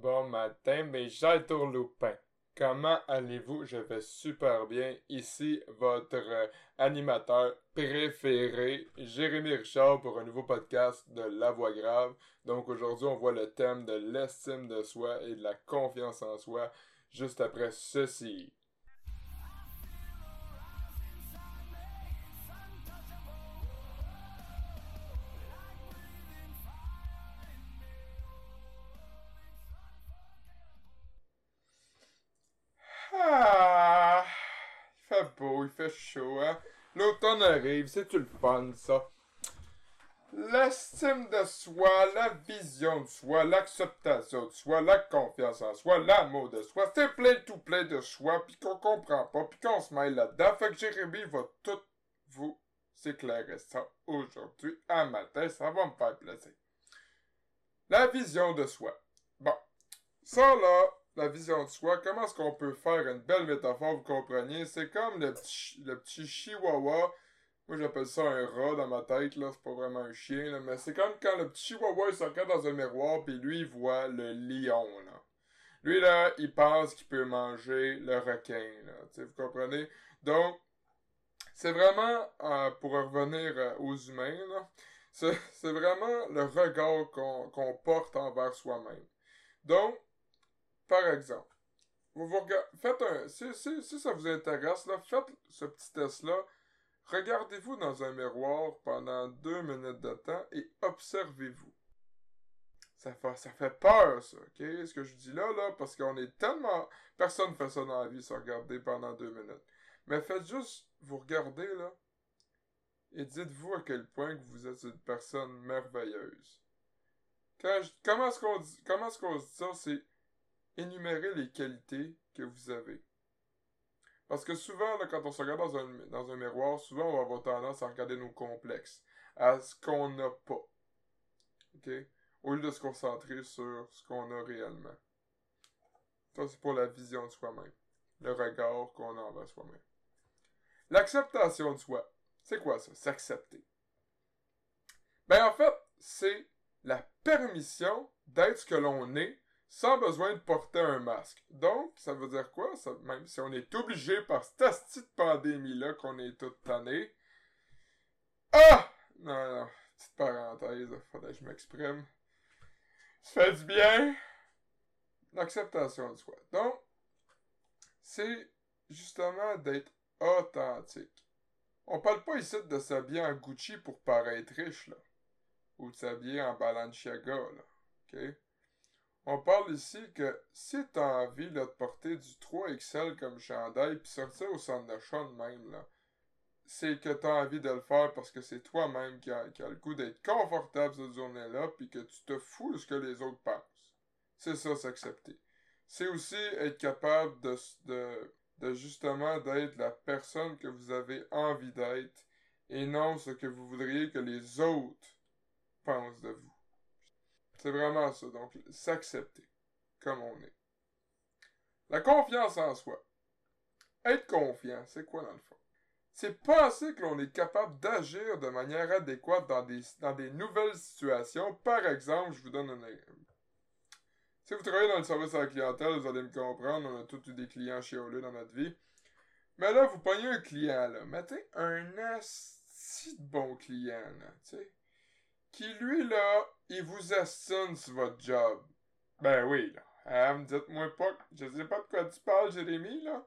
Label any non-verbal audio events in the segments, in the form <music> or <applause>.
Bon matin, mes tourloupins. Comment allez-vous? Je vais super bien. Ici, votre euh, animateur préféré, Jérémy Richard, pour un nouveau podcast de La Voix Grave. Donc aujourd'hui, on voit le thème de l'estime de soi et de la confiance en soi juste après ceci. Il fait chaud, hein? L'automne arrive, c'est-tu le fun, ça? L'estime de soi, la vision de soi, l'acceptation de soi, la confiance en soi, l'amour de soi, c'est plein tout plein de choix, puis qu'on comprend pas, puis qu'on se mêle là-dedans. Fait que Jérémy va tout vous éclairer ça aujourd'hui, à matin, ça va me faire plaisir. La vision de soi. Bon, ça là, la vision de soi, comment est-ce qu'on peut faire une belle métaphore, vous compreniez? C'est comme le petit, le petit chihuahua. Moi, j'appelle ça un rat dans ma tête, là. C'est pas vraiment un chien. Mais c'est comme quand le petit chihuahua, il se regarde dans un miroir, puis lui, il voit le lion, là. Lui, là, il pense qu'il peut manger le requin, là. vous comprenez? Donc, c'est vraiment, euh, pour revenir euh, aux humains, là, c'est, vraiment le regard qu'on porte envers soi-même. Donc, par exemple, vous, vous faites un, si, si, si, ça vous intéresse, là, faites ce petit test-là. Regardez-vous dans un miroir pendant deux minutes de temps et observez-vous. Ça fait, ça fait peur, ça, ok? Ce que je dis là, là, parce qu'on est tellement... Personne fait ça dans la vie, se regarder pendant deux minutes. Mais faites juste vous regarder, là, et dites-vous à quel point que vous êtes une personne merveilleuse. Comment est-ce qu'on dit, comment est-ce qu'on dit ça? C'est énumérer les qualités que vous avez. Parce que souvent, quand on se regarde dans un, dans un miroir, souvent on va avoir tendance à regarder nos complexes, à ce qu'on n'a pas. OK? Au lieu de se concentrer sur ce qu'on a réellement. Ça, c'est pour la vision de soi-même. Le regard qu'on a envers soi-même. L'acceptation de soi. C'est quoi ça? S'accepter. Ben, en fait, c'est la permission d'être ce que l'on est sans besoin de porter un masque. Donc, ça veut dire quoi? Même si on est obligé par cette petite pandémie-là qu'on est tout tanné. Ah! Non, non, petite parenthèse, faudrait que je m'exprime. Ça fait du bien. L'acceptation de soi. Donc, c'est justement d'être authentique. On parle pas ici de s'habiller en Gucci pour paraître riche, là. Ou de s'habiller en Balenciaga, là. OK? On parle ici que si t'as envie de porter du 3XL comme chandail puis sortir au centre d'achat de même, là, c'est que t'as envie de le faire parce que c'est toi-même qui a, le goût d'être confortable cette journée-là puis que tu te fous de ce que les autres pensent. C'est ça, s'accepter. C'est aussi être capable de, justement d'être la personne que vous avez envie d'être et non ce que vous voudriez que les autres pensent de vous. C'est vraiment ça. Donc, s'accepter comme on est. La confiance en soi. Être confiant, c'est quoi dans le fond? C'est penser que l'on est capable d'agir de manière adéquate dans des, dans des nouvelles situations. Par exemple, je vous donne un exemple. Si vous travaillez dans le service à la clientèle, vous allez me comprendre, on a tous eu des clients chez Olé dans notre vie. Mais là, vous pognez un client, là. Mettez un assez bon client, là, tu sais qui lui, là, il vous estime sur votre job. Ben oui, là. Hein, dites-moi pas, je sais pas de quoi tu parles, Jérémy, là.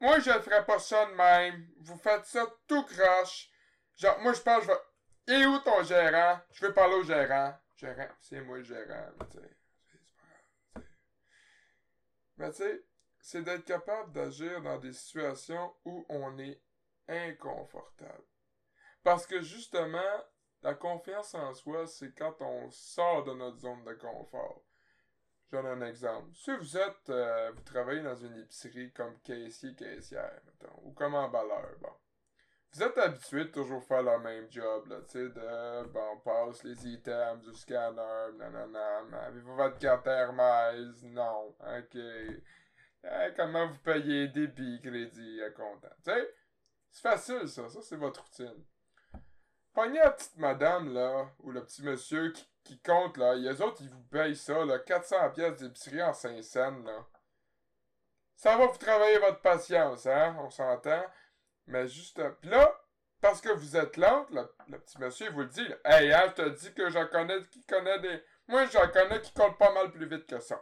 Moi, je ferais pas ça de même. Vous faites ça tout crache. Genre, moi, je pense, je vais... Et où ton gérant? Je veux parler au gérant. Gérant, c'est moi le gérant, tu sais. Mais tu sais, c'est d'être capable d'agir dans des situations où on est inconfortable. Parce que justement, la confiance en soi, c'est quand on sort de notre zone de confort. J'en ai un exemple. Si vous êtes, euh, vous travaillez dans une épicerie comme caissier, caissière, mettons, ou comme emballeur, bon. Vous êtes habitué de toujours faire le même job, là, tu sais, de, bon, on passe les items du scanner, nanana, avez-vous votre carte Hermès? Non, ok. Eh, comment vous payez débit, crédit, content? Tu sais, c'est facile, ça, ça, c'est votre routine. Pognez la petite madame, là, ou le petit monsieur qui, qui compte, là. Et eux autres, ils vous payent ça, là, 400 pièces d'épicerie en 5 cents, là. Ça va vous travailler votre patience, hein, on s'entend. Mais juste... Puis là, parce que vous êtes lente, le, petit monsieur il vous le dit, là, Hey, hein, je te dis que j'en connais qui connaît des... Moi, j'en connais qui comptent pas mal plus vite que ça.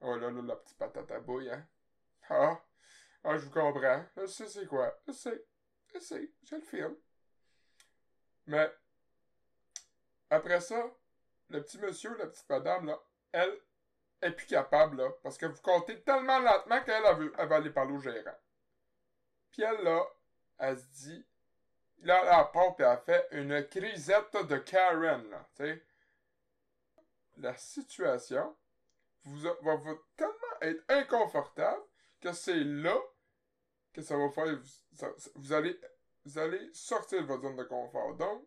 Oh là là, la petite patate à bouille, hein. Ah, ah je vous comprends. Je sais c'est quoi. Je sais. Je sais. Je le filme. Mais, après ça, le petit monsieur, la petite madame, là, elle est plus capable, là, parce que vous comptez tellement lentement qu'elle elle va aller parler au gérant. Puis elle, là, elle se dit, là, elle part et elle fait une crisette de Karen, là. La situation vous va, va tellement être inconfortable que c'est là que ça va faire, vous allez vous allez sortir de votre zone de confort. Donc,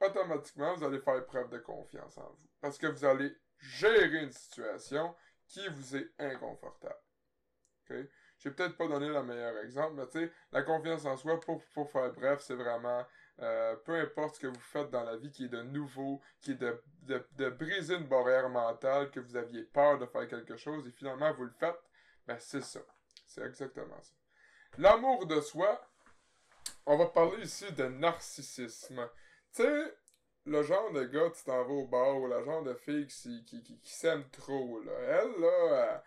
automatiquement, vous allez faire preuve de confiance en vous. Parce que vous allez gérer une situation qui vous est inconfortable. Okay? J'ai peut-être pas donné le meilleur exemple, mais tu sais, la confiance en soi, pour, pour faire bref, c'est vraiment euh, peu importe ce que vous faites dans la vie qui est de nouveau, qui est de, de, de, briser une barrière mentale, que vous aviez peur de faire quelque chose et finalement vous le faites, ben c'est ça. C'est exactement ça. L'amour de soi, on va parler ici de narcissisme. Tu sais, le genre de gars, tu t'en vas au bar, ou le genre de fille qui, qui, qui, s'aime trop, là. Elle, là,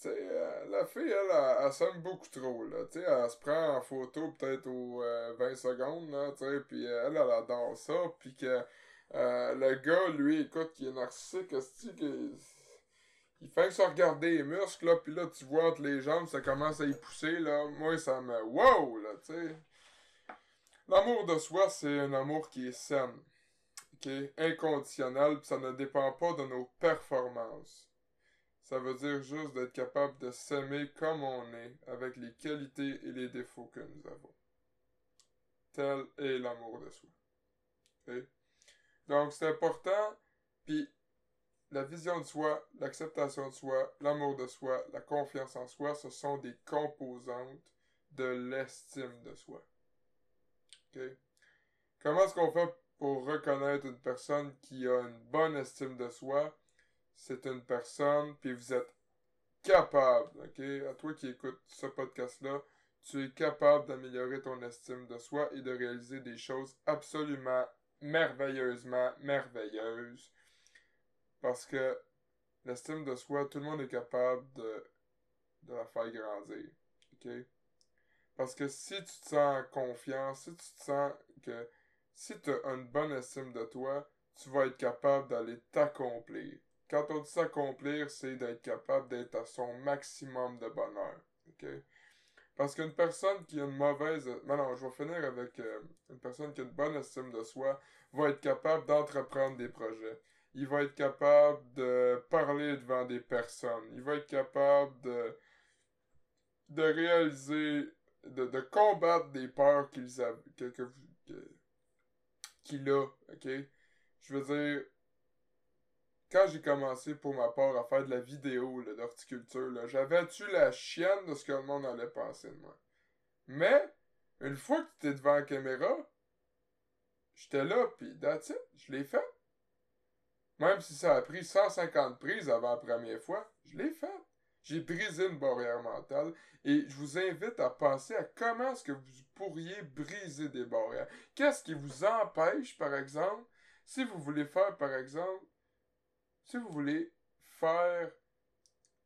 tu sais, la fille, elle, elle, s'aime beaucoup trop, là. Tu sais, elle se prend en photo peut-être aux 20 euh, secondes, là, tu sais, puis elle, elle adore ça, puis que euh, le gars, lui, écoute, qui est narcissique, que il fait que se regarder les muscles, là, puis là, tu vois entre les jambes, ça commence à y pousser, là. Moi, ça me... Wow, là, tu sais. L'amour de soi, c'est un amour qui est sain, est inconditionnel, pis ça ne dépend pas de nos performances. Ça veut dire juste d'être capable de s'aimer comme on est, avec les qualités et les défauts que nous avons. Tel est l'amour de soi. Donc c'est important, puis la vision de soi, l'acceptation de soi, l'amour de soi, la confiance en soi, ce sont des composantes de l'estime de soi. Comment est-ce qu'on fait pour reconnaître une personne qui a une bonne estime de soi? C'est une personne, puis vous êtes capable, ok? À toi qui écoutes ce podcast-là, tu es capable d'améliorer ton estime de soi et de réaliser des choses absolument merveilleusement merveilleuses. Parce que l'estime de soi, tout le monde est capable de, de la faire grandir. OK? Parce que si tu te sens en confiance, si tu te sens que si tu as une bonne estime de toi, tu vas être capable d'aller t'accomplir. Quand on dit s'accomplir, c'est d'être capable d'être à son maximum de bonheur. Parce qu'une personne qui a une mauvaise... Non, non, je vais finir avec euh, une personne qui a une bonne estime de soi va être capable d'entreprendre des projets. Il va être capable de parler devant des personnes. Il va être capable de, de réaliser de, de combattre des peurs qu'ils a, que, que, qu'il a, ok? Je veux dire, quand j'ai commencé pour ma part à faire de la vidéo, d'horticulture, j'avais-tu la chienne de ce que le monde allait penser de moi? Mais, une fois que tu étais devant la caméra, j'étais là, pis that's je l'ai fait. Même si ça a pris 150 prises avant la première fois, je l'ai fait. J'ai brisé une barrière mentale et je vous invite à penser à comment est-ce que vous pourriez briser des barrières. Qu'est-ce qui vous empêche, par exemple, si vous voulez faire, par exemple, si vous voulez faire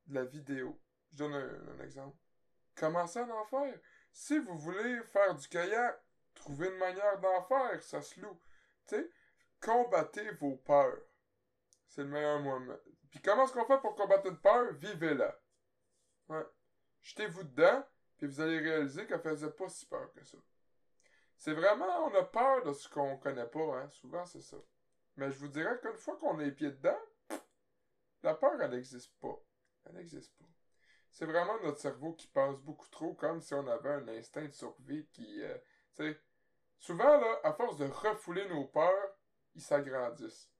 de la vidéo. Je donne un, exemple. Commencez à en faire? Si vous voulez faire du kayak, trouvez une manière d'en faire, ça se loue. Combattez vos peurs. C'est le meilleur moment. Puis comment est-ce qu'on fait pour combattre une peur? Vivez-la. Ouais. Jetez-vous dedans, puis vous allez réaliser qu'elle faisait pas si peur que ça. C'est vraiment, on a peur de ce qu'on connaît pas, hein. Souvent, c'est ça. Mais je vous dirais qu'une fois qu'on a les pieds dedans, la peur, elle n'existe pas. Elle n'existe pas. C'est vraiment notre cerveau qui pense beaucoup trop comme si on avait un instinct de survie qui, euh, tu sais, souvent, là, à force de refouler nos peurs, ils s'agrandissent.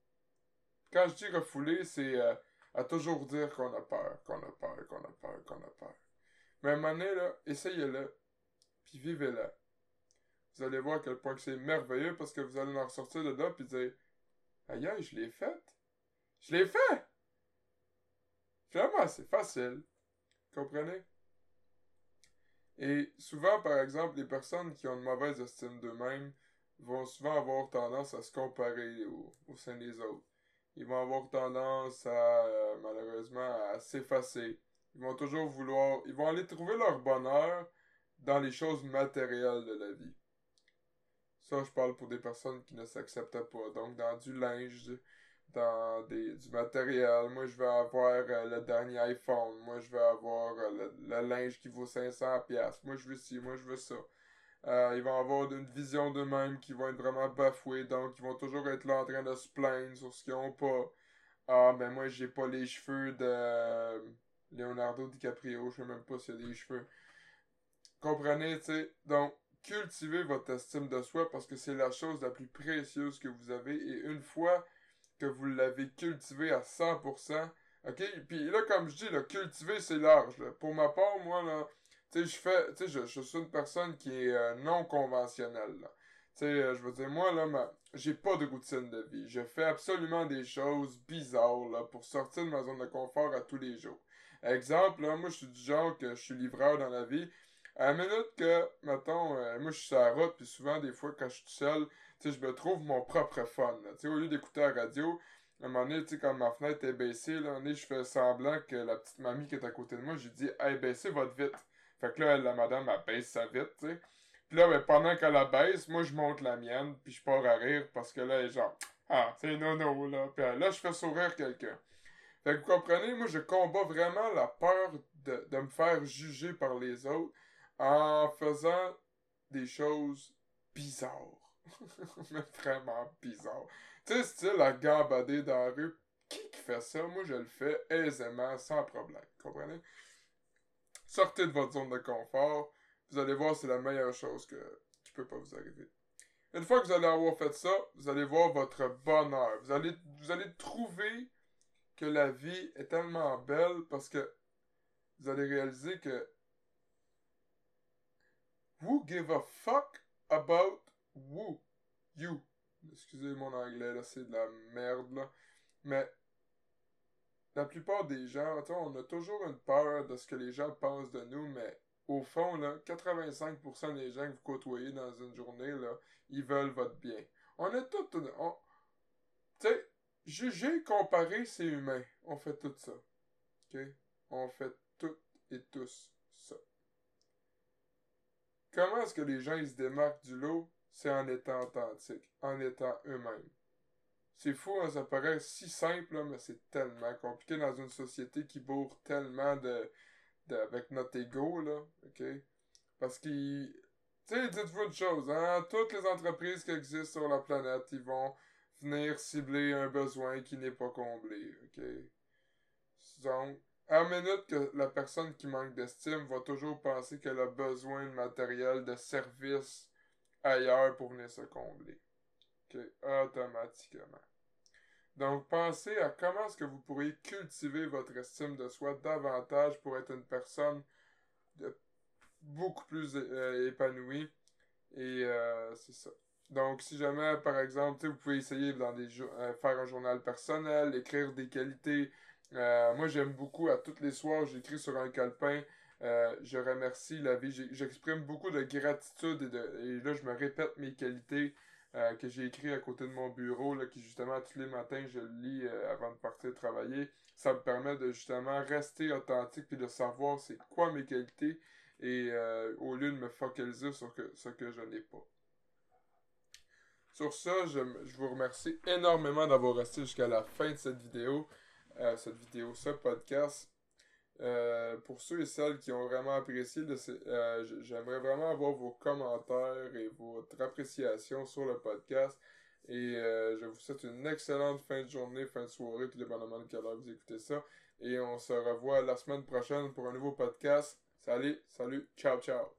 Quand je dis refouler, c'est euh, à toujours dire qu'on a peur, qu'on a peur, qu'on a peur, qu'on a peur. Mais à un moment donné, là, essayez-le, puis vivez-le. vous allez voir à quel point c'est merveilleux parce que vous allez en ressortir de là puis dire Aïe, je l'ai fait. Je l'ai fait! Finalement, c'est facile. Comprenez? Et souvent, par exemple, les personnes qui ont une mauvaise estime d'eux-mêmes vont souvent avoir tendance à se comparer au, sein des autres. Ils vont avoir tendance à, euh, malheureusement, à s'effacer. Ils vont toujours vouloir, ils vont aller trouver leur bonheur dans les choses matérielles de la vie. Ça, je parle pour des personnes qui ne s'acceptent pas. Donc, dans du linge, dans des, du matériel. Moi, je veux avoir euh, le dernier iPhone. Moi, je veux avoir euh, le, linge qui vaut 500 pièces. Moi, je veux ci, moi, je veux ça. Euh, ils vont avoir une vision d'eux-mêmes qui vont être vraiment bafoués. Donc, ils vont toujours être là en train de se plaindre sur ce qu'ils ont pas. Ah, ben moi, j'ai pas les cheveux de Leonardo DiCaprio. Je sais même pas s'il y a des cheveux. Comprenez, tu sais. Donc, cultivez votre estime de soi parce que c'est la chose la plus précieuse que vous avez. Et une fois que vous l'avez cultivé à 100%. OK? Puis là, comme je dis, là, cultiver, c'est large. Pour ma part, moi, là, je fais, sais, je, suis une personne qui est euh, non conventionnelle, euh, je veux dire, moi, là, ma... j'ai pas de routine de vie. Je fais absolument des choses bizarres, là, pour sortir de ma zone de confort à tous les jours. Exemple, là, moi, je suis du genre que je suis livreur dans la vie. À la minute que, mettons, euh, moi, je suis sur la route, puis souvent, des fois, quand je suis tout seul, je me trouve mon propre fun, au lieu d'écouter la radio, à un moment donné, quand ma fenêtre est baissée, là, je fais semblant que la petite mamie qui est à côté de moi, j'ai dit, hey, baissez votre vitre. Fait que là, la madame, elle baisse sa vitre, tu sais. Puis là, ben, pendant qu'elle la baisse, moi, je monte la mienne, puis je pars à rire parce que là, elle est genre, ah, c'est nono, là. Puis là, je fais sourire quelqu'un. Fait que vous comprenez, moi, je combats vraiment la peur de, de me faire juger par les autres en faisant des choses bizarres. <laughs> mais vraiment bizarre. Tu sais, style à gambader dans la rue. Qui qui fait ça? Moi, je le fais aisément, sans problème. Comprenez? Sortez de votre zone de confort. Vous allez voir, c'est la meilleure chose que, qui peut pas vous arriver. Une fois que vous allez avoir fait ça, vous allez voir votre bonheur. Vous allez, vous allez trouver que la vie est tellement belle parce que vous allez réaliser que Who give a fuck about who? You. Excusez mon anglais, là, c'est de la merde, là. Mais la plupart des gens, on a toujours une peur de ce que les gens pensent de nous, mais au fond, là, 85% des gens que vous côtoyez dans une journée, là, ils veulent votre bien. On tous... On... Tu sais, juger, comparer, c'est humain. On fait tout ça. OK? On fait tout et tous ça. Comment est-ce que les gens ils se démarquent du lot? C'est en étant authentique, en étant eux-mêmes. C'est fou, hein, ça paraît si simple, mais c'est tellement compliqué dans une société qui bourre tellement de, de avec notre ego, là, ok? Parce qu'ils, tu sais, dites-vous une chose, hein, toutes les entreprises qui existent sur la planète, ils vont venir cibler un besoin qui n'est pas comblé, ok? Donc, à minute que la personne qui manque d'estime va toujours penser qu'elle a besoin de matériel, de service ailleurs pour venir se combler. Automatiquement. Donc, pensez à comment est-ce que vous pourriez cultiver votre estime de soi davantage pour être une personne beaucoup plus euh, épanouie. Et euh, c'est ça. Donc, si jamais, par exemple, vous pouvez essayer dans des euh, faire un journal personnel, écrire des qualités, moi, j'aime beaucoup, à tous les soirs, j'écris sur un calepin, je remercie la vie, j'exprime beaucoup de gratitude et, de, et là, je me répète mes qualités euh, que j'ai écrit à côté de mon bureau, là, qui justement, tous les matins, je le lis avant de partir travailler. Ça me permet de justement rester authentique puis de savoir c'est quoi mes qualités et au lieu de me focaliser sur ce que je n'ai pas. Sur ça, je, je vous remercie énormément d'avoir resté jusqu'à la fin de cette vidéo. Euh, cette vidéo, ce podcast. Euh, pour ceux et celles qui ont vraiment apprécié, euh, j'aimerais vraiment avoir vos commentaires et votre appréciation sur le podcast. Et je vous souhaite une excellente fin de journée, fin de soirée, tout dépendamment de quelle heure vous écoutez ça. Et on se revoit la semaine prochaine pour un nouveau podcast. Salut, salut, ciao, ciao.